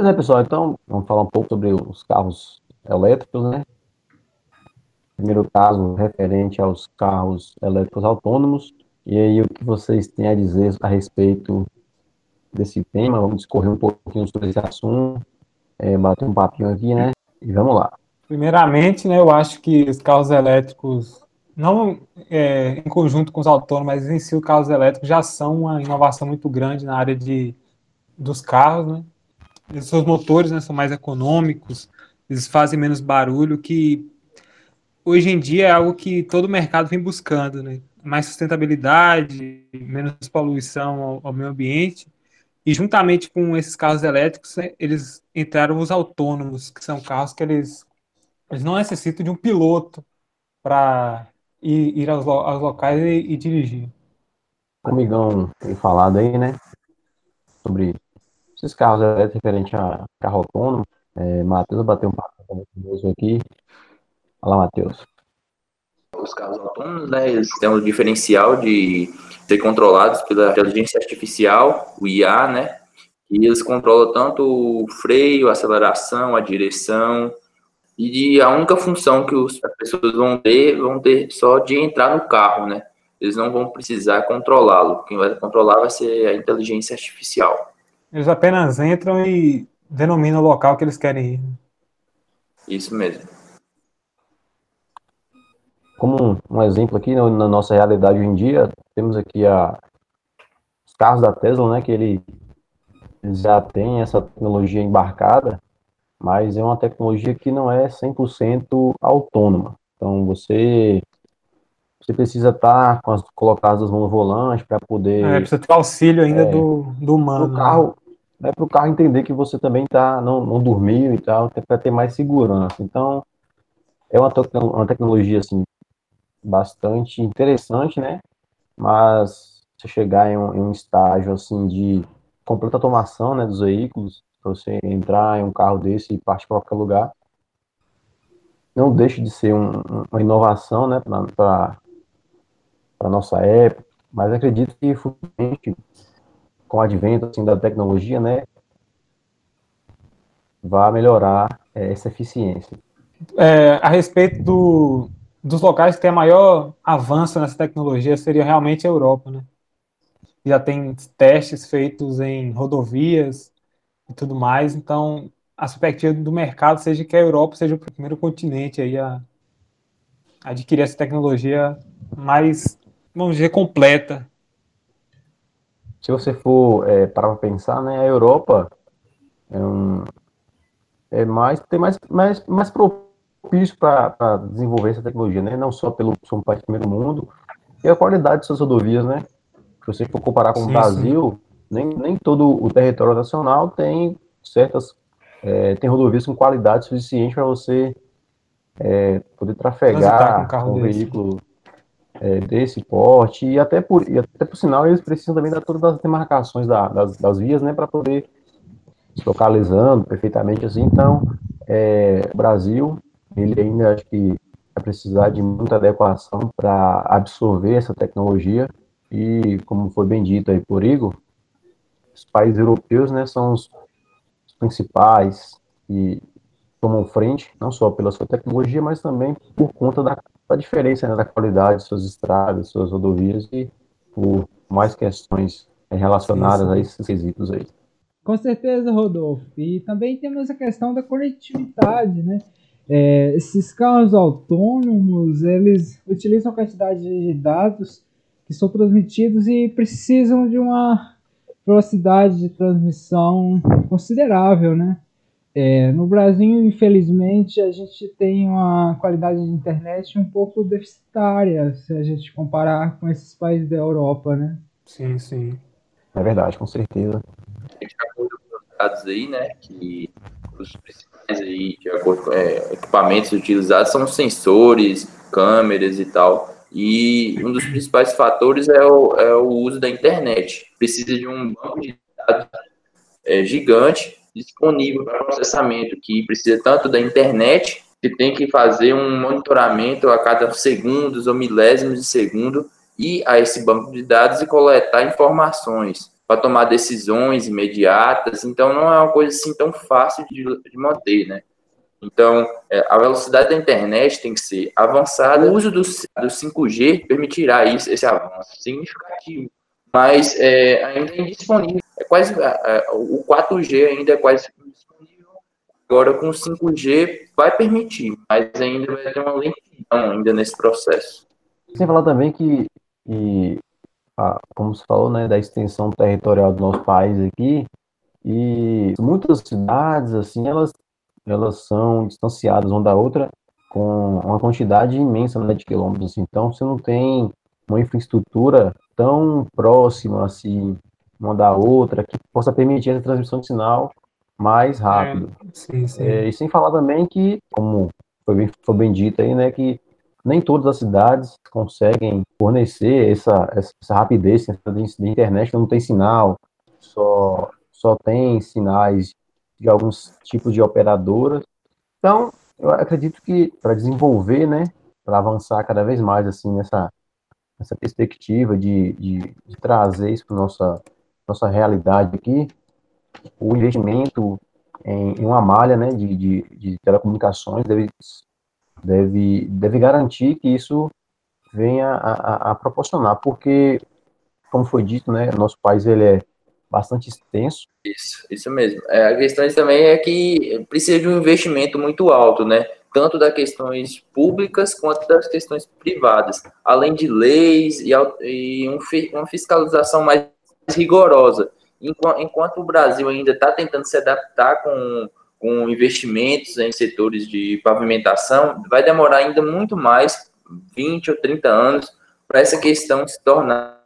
Pois é, pessoal, então vamos falar um pouco sobre os carros elétricos, né? Primeiro caso referente aos carros elétricos autônomos. E aí, o que vocês têm a dizer a respeito desse tema? Vamos discorrer um pouquinho sobre esse assunto, é, bater um papinho aqui, né? E vamos lá. Primeiramente, né, eu acho que os carros elétricos, não é, em conjunto com os autônomos, mas em si os carros elétricos já são uma inovação muito grande na área de, dos carros, né? Os seus motores né, são mais econômicos, eles fazem menos barulho, que hoje em dia é algo que todo mercado vem buscando, né? Mais sustentabilidade, menos poluição ao, ao meio ambiente. E juntamente com esses carros elétricos, né, eles entraram os autônomos, que são carros que eles, eles não necessitam de um piloto para ir, ir aos, aos, locais e, e dirigir. Amigão tem falado aí, né? Sobre esses carros elétricos referente a carro autônomo. É, Matheus bateu um papo conosco aqui. Fala, Matheus. Os carros autônomos, né, eles têm um diferencial de ser controlados pela inteligência artificial, o IA, né, e eles controlam tanto o freio, a aceleração, a direção, e a única função que os, as pessoas vão ter, vão ter só de entrar no carro, né, eles não vão precisar controlá-lo, quem vai controlar vai ser a inteligência artificial. Eles apenas entram e denominam o local que eles querem ir. Isso mesmo como um, exemplo aqui na nossa realidade hoje em dia, temos aqui a, os carros da Tesla, né, que ele, já tem essa tecnologia embarcada, mas é uma tecnologia que não é 100% autônoma. Então você você precisa estar tá com as colocadas as mãos no volante para poder. É, precisa ter auxílio ainda é, do, do humano. Pro carro, né, para o carro entender que você também tá, não, não dormiu e tal, para ter mais segurança. Então, é uma, uma tecnologia assim, bastante interessante, né? Mas você chegar em um, em um estágio assim de completa automação, né, dos veículos, para você entrar em um carro desse e partir para qualquer lugar, não deixa de ser um, uma inovação, né, para a nossa época, mas acredito que futuramente, com o advento assim, da tecnologia, né, vai melhorar é, essa eficiência. É, a respeito do, dos locais que tem maior avanço nessa tecnologia seria realmente a Europa, né? Já tem testes feitos em rodovias e tudo mais, então a perspectiva do mercado seja que a Europa seja o primeiro continente aí a adquirir essa tecnologia mais, vamos dizer, completa. Se você for é, para pensar, né, a Europa é, um, é mais tem mais mais mais propício para desenvolver essa tecnologia, né? Não só pelo somos país primeiro mundo, e a qualidade de suas rodovias, né? Se você for comparar com sim, o Brasil, nem, nem todo o território nacional tem certas é, tem rodovias com qualidade suficiente para você é, poder trafegar com um, um veículo é, desse porte e até por e até por sinal eles precisam também dar todas as demarcações da, das, das vias, né, para poder se localizando perfeitamente assim. Então, é, Brasil ele ainda acho que vai precisar de muita adequação para absorver essa tecnologia e, como foi bem dito aí por Igor, os países europeus né, são os principais e tomam frente, não só pela sua tecnologia, mas também por conta da, da diferença né, da qualidade de suas estradas, suas rodovias e por mais questões relacionadas sim, sim. a esses quesitos aí. Com certeza, Rodolfo. E também temos a questão da conectividade, né? É, esses carros autônomos, eles utilizam quantidade de dados que são transmitidos e precisam de uma velocidade de transmissão considerável, né? É, no Brasil, infelizmente, a gente tem uma qualidade de internet um pouco deficitária se a gente comparar com esses países da Europa, né? Sim, sim. É verdade, com certeza. A gente já os dados aí, né, que os principais aí, de acordo com é, equipamentos utilizados, são sensores, câmeras e tal. E um dos principais fatores é o, é o uso da internet. Precisa de um banco de dados é, gigante disponível para processamento, que precisa tanto da internet, que tem que fazer um monitoramento a cada segundos ou milésimos de segundo, e a esse banco de dados e coletar informações para tomar decisões imediatas, então não é uma coisa assim tão fácil de, de manter, né? Então, é, a velocidade da internet tem que ser avançada. O uso do, do 5G permitirá isso, esse avanço significativo, mas é, ainda é indisponível. Quase, o 4G ainda é quase indisponível. Agora, com o 5G, vai permitir, mas ainda vai ter uma lentidão ainda nesse processo. Sem falar também que, a, como se falou, né, da extensão territorial do nosso país aqui, e muitas cidades, assim, elas elas são distanciadas uma da outra com uma quantidade imensa né, de quilômetros. Então, você não tem uma infraestrutura tão próxima assim uma da outra que possa permitir a transmissão de sinal mais rápido. É, sim, sim. É, e sem falar também que, como foi bem, foi bem dito aí, né, que nem todas as cidades conseguem fornecer essa, essa rapidez de internet, não tem sinal, só, só tem sinais de alguns tipos de operadoras. Então, eu acredito que para desenvolver, né, para avançar cada vez mais assim nessa, nessa perspectiva de, de, de trazer isso para nossa nossa realidade aqui, o investimento em, em uma malha, né, de, de, de telecomunicações deve, deve, deve garantir que isso venha a, a, a proporcionar, porque, como foi dito, né, nosso país ele é bastante extenso. Isso, isso mesmo. É, a questão também é que precisa de um investimento muito alto, né? Tanto das questões públicas quanto das questões privadas, além de leis e, e um, uma fiscalização mais rigorosa. Enquanto, enquanto o Brasil ainda está tentando se adaptar com, com investimentos em setores de pavimentação, vai demorar ainda muito mais, 20 ou 30 anos, para essa questão se tornar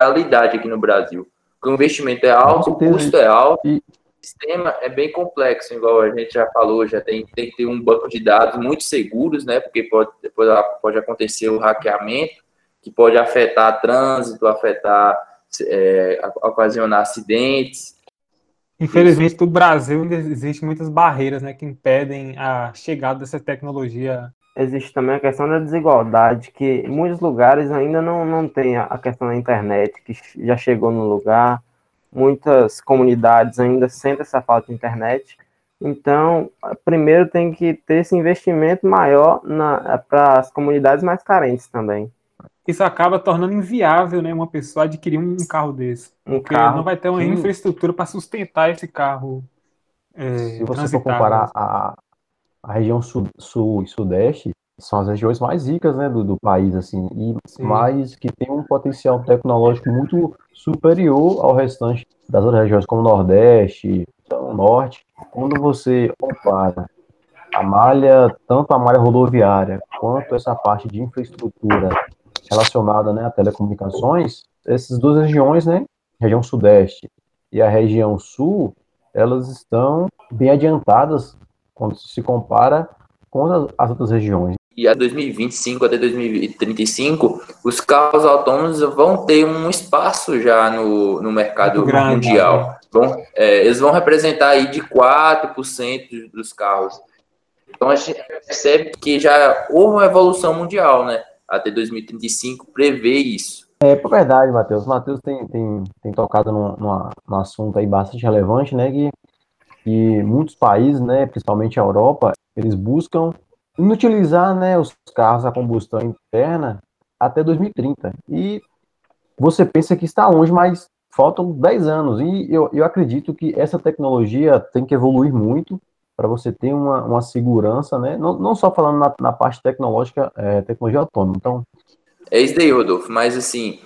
realidade aqui no Brasil o investimento é alto, o custo é alto, e... o sistema é bem complexo, igual a gente já falou, já tem, tem que ter um banco de dados muito seguros, né? Porque pode, depois pode acontecer o hackeamento, que pode afetar trânsito, afetar, é, ocasionar acidentes. Infelizmente, no Brasil ainda existem muitas barreiras né, que impedem a chegada dessa tecnologia existe também a questão da desigualdade, que em muitos lugares ainda não, não tem a questão da internet, que já chegou no lugar, muitas comunidades ainda sentem essa falta de internet. Então, primeiro tem que ter esse investimento maior para as comunidades mais carentes também. Isso acaba tornando inviável né, uma pessoa adquirir um carro desse. Um porque carro, não vai ter uma infraestrutura para sustentar esse carro. É, Se você for comparar a, a região sul, sul e sudeste são as regiões mais ricas né, do, do país, assim, e Sim. mais que tem um potencial tecnológico muito superior ao restante das outras regiões, como o Nordeste, o Norte. Quando você compara a malha, tanto a malha rodoviária quanto essa parte de infraestrutura relacionada né, a telecomunicações, essas duas regiões, né, região sudeste e a região sul, elas estão bem adiantadas quando se compara com as outras regiões. E a 2025 até 2035, os carros autônomos vão ter um espaço já no, no mercado grande, mundial. Né? Vão, é, eles vão representar aí de 4% dos carros. Então a gente percebe que já houve uma evolução mundial, né? Até 2035 prevê isso. É, por verdade, Matheus. Matheus tem, tem, tem tocado num, num assunto aí bastante relevante, né? Que que muitos países, né, principalmente a Europa, eles buscam inutilizar né, os carros a combustão interna até 2030. E você pensa que está longe, mas faltam 10 anos. E eu, eu acredito que essa tecnologia tem que evoluir muito para você ter uma, uma segurança, né? Não, não só falando na, na parte tecnológica, é, tecnologia autônoma. Então, é isso daí, Rodolfo. Mas assim,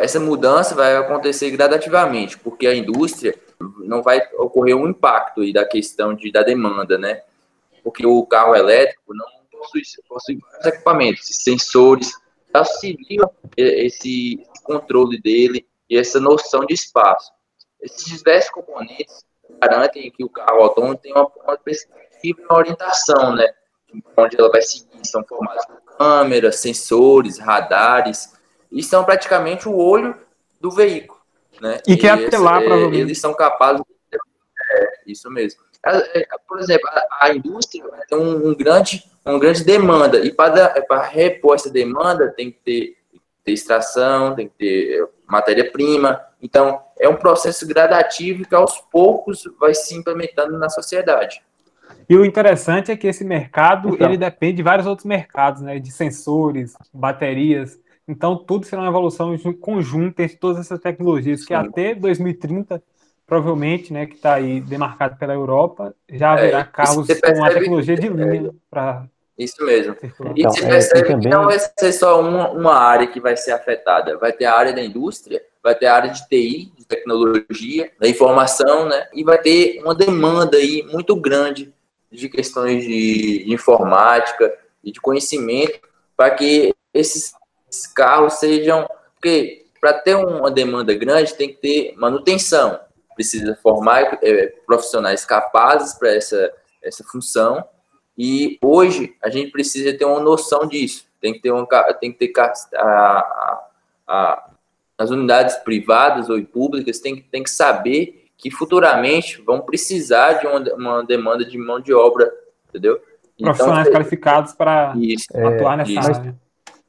essa mudança vai acontecer gradativamente, porque a indústria não vai ocorrer um impacto aí da questão de, da demanda, né? Porque o carro elétrico não possui, possui vários equipamentos, sensores, auxiliam esse controle dele e essa noção de espaço. Esses diversos componentes garantem que o carro autônomo tem uma, uma perspectiva e uma orientação, né? Onde ela vai seguir, são formados por câmeras, sensores, radares, e são praticamente o olho do veículo. Né? E que apelar, para provavelmente. Eles são capazes de... É, isso mesmo. É, por exemplo, a, a indústria tem um, um, grande, uma grande demanda, e para, para repor essa demanda tem que ter, ter extração, tem que ter matéria-prima, Então, é um processo gradativo que aos poucos vai se implementando na sociedade. E o interessante é que esse mercado então, ele depende de vários outros mercados, né? De sensores, baterias. Então, tudo será uma evolução conjunta entre todas essas tecnologias, sim. que até 2030 provavelmente, né, que está aí demarcado pela Europa, já é, haverá é, carros com a tecnologia de linha é, para. Isso mesmo. Circular. E então, se percebe é, que não vai ser só uma, uma área que vai ser afetada, vai ter a área da indústria, vai ter a área de TI, de tecnologia, da informação, né? E vai ter uma demanda aí muito grande de questões de, informática e de conhecimento para que esses carros sejam. Porque para ter uma demanda grande tem que ter manutenção, precisa formar é, profissionais capazes para essa, essa função. E hoje a gente precisa ter uma noção disso. Tem que ter, um, tem que ter a, a, a, as unidades privadas ou públicas tem, tem que saber que futuramente vão precisar de uma, uma demanda de mão de obra, entendeu? Então, profissionais então, qualificados para atuar nessa isso, área.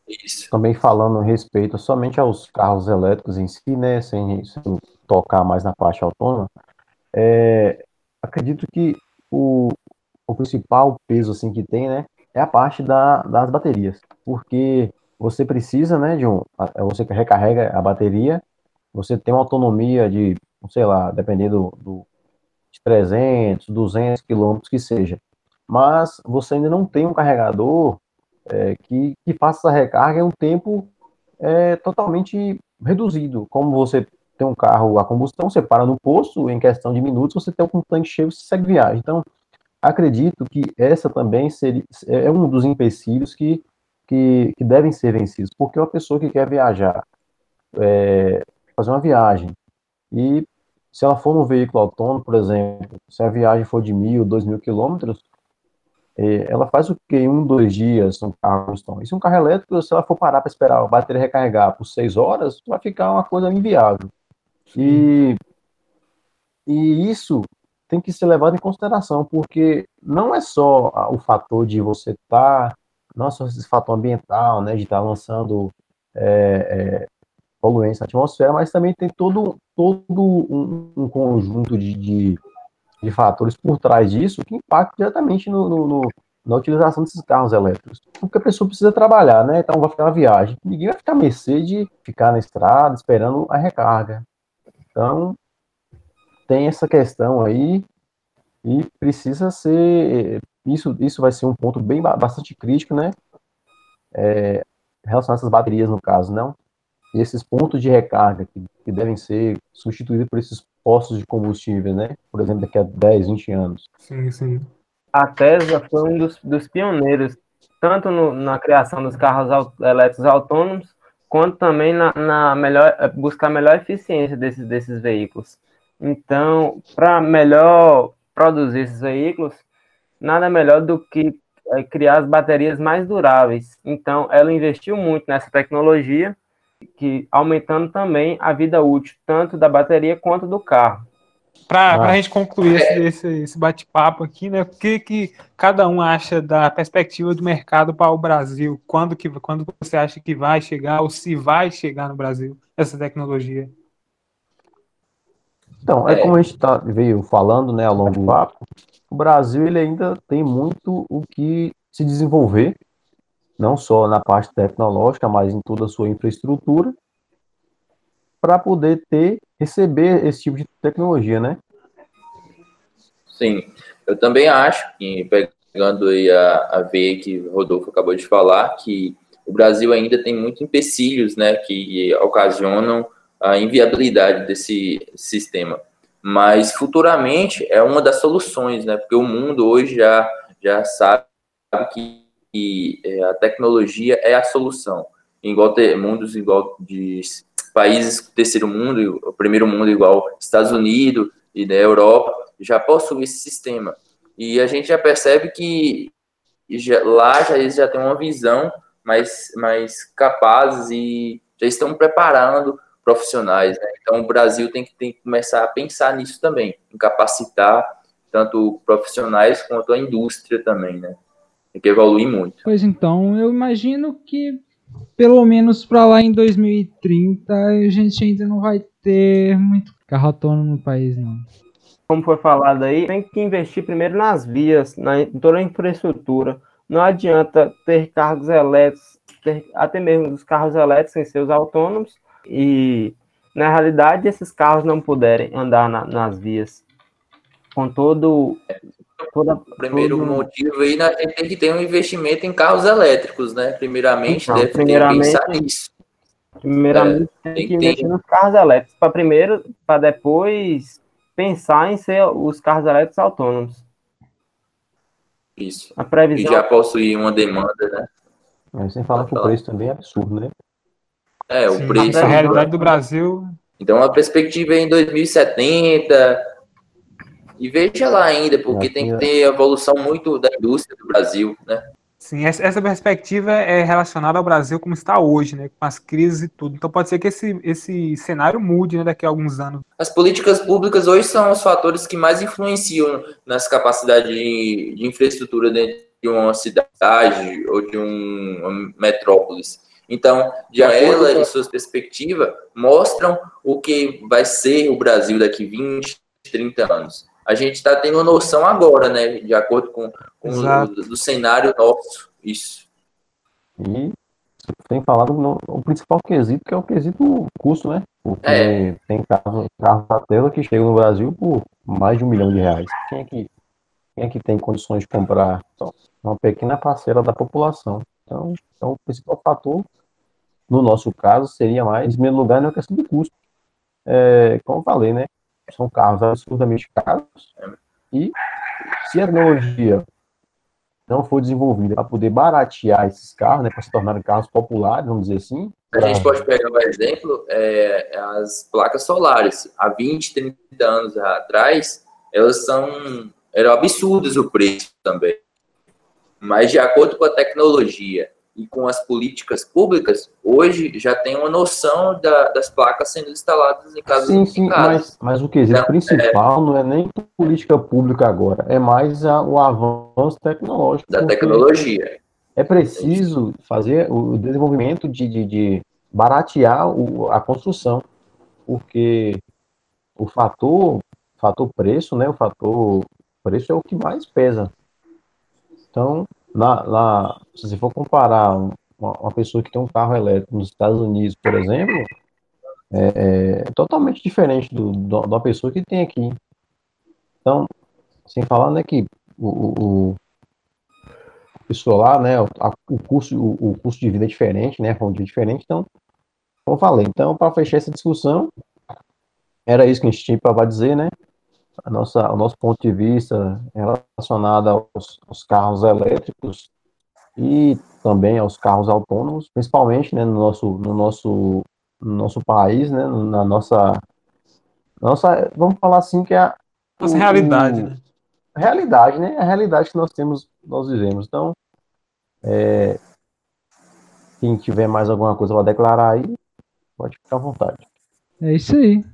Isso. Também falando a respeito somente aos carros elétricos em si, né, sem, sem tocar mais na parte autônoma, é, acredito que o, o principal peso assim que tem, né, é a parte da, das baterias, porque você precisa, né, de um, você recarrega a bateria, você tem uma autonomia de, sei lá, dependendo do, de 300, 200 quilômetros que seja, mas você ainda não tem um carregador é, que, que faça essa recarga em um tempo é, totalmente reduzido, como você tem um carro a combustão, você para no posto, em questão de minutos, você tem um tanque cheio, você segue viagem. Então, acredito que essa também seria, é um dos empecilhos que, que, que devem ser vencidos, porque uma pessoa que quer viajar, é, fazer uma viagem, e se ela for num veículo autônomo, por exemplo, se a viagem for de mil, dois mil quilômetros, é, ela faz o que um, dois dias um carro combustão. E se um carro elétrico, se ela for parar para esperar a bateria recarregar por seis horas, vai ficar uma coisa inviável. E, e isso tem que ser levado em consideração, porque não é só o fator de você estar, tá, não só esse fator ambiental, né, de estar tá lançando é, é, poluentes na atmosfera, mas também tem todo, todo um, um conjunto de, de, de, fatores por trás disso que impactam diretamente no, no, no, na utilização desses carros elétricos. Porque a pessoa precisa trabalhar, né? Então vai ficar na viagem. Ninguém vai ficar a mercê de ficar na estrada esperando a recarga. Então, tem essa questão aí e precisa ser isso isso vai ser um ponto bem bastante crítico, né? É, relacionado a essas baterias no caso, não? E esses pontos de recarga que, que, devem ser substituídos por esses postos de combustível, né? Por exemplo, daqui a 10, 20 anos. Sim, sim. A Tesla foi um dos, dos pioneiros, tanto no, na criação dos carros elétricos autônomos, quanto também na, na melhor eh, buscar melhor eficiência desses, desses veículos. Então, para melhor produzir esses veículos, nada melhor do que é, criar as baterias mais duráveis. Então, ela investiu muito nessa tecnologia, que aumentando também a vida útil tanto da bateria quanto do carro. Para ah. a gente concluir esse, esse, esse bate-papo aqui, né? O que, que cada um acha da perspectiva do mercado para o Brasil? Quando, que, quando você acha que vai chegar, ou se vai chegar no Brasil essa tecnologia? Então, é, é como a gente tá, veio falando né, ao longo do papo, o Brasil ele ainda tem muito o que se desenvolver, não só na parte tecnológica, mas em toda a sua infraestrutura, para poder ter receber esse tipo de tecnologia, né? Sim, eu também acho que pegando aí a, a ver que o Rodolfo acabou de falar que o Brasil ainda tem muitos empecilhos, né, que ocasionam a inviabilidade desse sistema. Mas futuramente é uma das soluções, né? Porque o mundo hoje já já sabe que, que é, a tecnologia é a solução. Igual ter mundos igual de países do terceiro mundo, o primeiro mundo igual Estados Unidos e da Europa, já possuem esse sistema. E a gente já percebe que já, lá já, eles já têm uma visão mais, mais capazes e já estão preparando profissionais. Né? Então, o Brasil tem que, tem que começar a pensar nisso também, em capacitar tanto profissionais quanto a indústria também, né? Tem que evoluir muito. Pois então, eu imagino que pelo menos para lá em 2030 a gente ainda não vai ter muito carro autônomo no país, não. Como foi falado aí, tem que investir primeiro nas vias, na, em toda a infraestrutura. Não adianta ter carros elétricos, ter, até mesmo os carros elétricos sem seus autônomos, e na realidade esses carros não puderem andar na, nas vias com todo Toda, o primeiro todo... motivo aí, a gente tem que ter um investimento em carros elétricos, né? Primeiramente, então, deve primeiramente, ter que nisso. Primeiramente, é, tem que investir ter... nos carros elétricos, para primeiro, para depois pensar em ser os carros elétricos autônomos. Isso. A previsão... E já possuir uma demanda, né? Mas sem falar que o preço também é absurdo, né? É, o Sim, preço. A realidade do Brasil. Então, a perspectiva é em 2070 e veja lá ainda, porque tem que ter evolução muito da indústria do Brasil, né? Sim, essa perspectiva é relacionada ao Brasil como está hoje, né, com as crises e tudo. Então pode ser que esse, esse cenário mude né, daqui a alguns anos. As políticas públicas hoje são os fatores que mais influenciam nas capacidades de, de infraestrutura dentro de uma cidade ou de um, uma metrópolis. Então, já ela e suas perspectivas mostram o que vai ser o Brasil daqui 20, 30 anos a gente está tendo noção agora, né? De acordo com, com o do, do, cenário nosso. Isso. E tem falado no, o principal quesito, que é o quesito custo, né? Porque é. tem carros carro da tela que chegam no Brasil por mais de um milhão de reais. Quem é que, quem é que tem condições de comprar? Então, uma pequena parcela da população. Então, então, o principal fator, no nosso caso, seria mais, em primeiro lugar, na questão do custo. É, como eu falei, né? são carros absurdamente caros e se a tecnologia não for desenvolvida para poder baratear esses carros, né, para se tornarem carros populares, vamos dizer assim. A gente pode pegar um exemplo, é, as placas solares. Há 20, 30 anos atrás, elas são eram absurdas o preço também. Mas de acordo com a tecnologia e com as políticas públicas, hoje já tem uma noção da, das placas sendo instaladas em casas Sim, sim, mas, mas o quesito então, principal é, não é nem política pública agora, é mais a, o avanço tecnológico. Da tecnologia. É preciso fazer o desenvolvimento de, de, de baratear o, a construção, porque o fator, fator preço, né, o fator preço é o que mais pesa. Então, na, na, se você for comparar uma, uma, pessoa que tem um carro elétrico nos Estados Unidos, por exemplo, é, é totalmente diferente do, do, da pessoa que tem aqui. Então, sem falar né, que o, o, o lá, né, o, o, custo, o, o custo de vida é diferente, né, a é diferente, então, como eu falei, então, para fechar essa discussão, era isso que a gente tinha para dizer, né, a nossa, o nosso ponto de vista relacionado aos, aos, carros elétricos e também aos carros autônomos, principalmente né, no, nosso, no, nosso, no nosso país, né, na nossa, nossa, vamos falar assim que é a nossa o, realidade, né? Realidade, né? A realidade que nós temos, nós vivemos. Então, é, quem tiver mais alguma coisa para declarar aí, pode ficar à vontade. É isso aí.